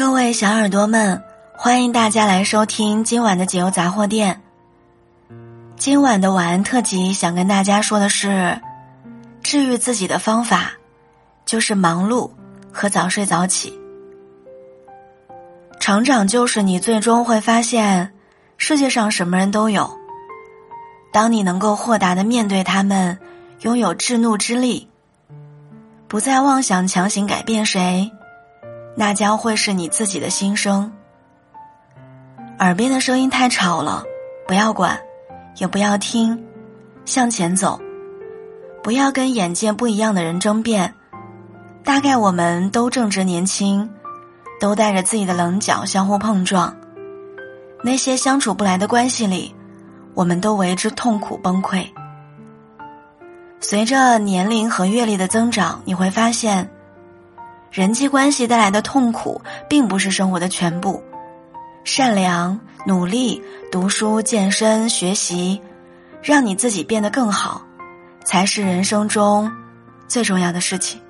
各位小耳朵们，欢迎大家来收听今晚的解忧杂货店。今晚的晚安特辑，想跟大家说的是，治愈自己的方法，就是忙碌和早睡早起。成长就是你最终会发现，世界上什么人都有。当你能够豁达的面对他们，拥有制怒之力，不再妄想强行改变谁，那将会是你自己的心声。耳边的声音太吵了，不要管，也不要听，向前走，不要跟眼界不一样的人争辩。大概我们都正值年轻。都带着自己的棱角相互碰撞，那些相处不来的关系里，我们都为之痛苦崩溃。随着年龄和阅历的增长，你会发现，人际关系带来的痛苦并不是生活的全部。善良、努力、读书、健身、学习，让你自己变得更好，才是人生中最重要的事情。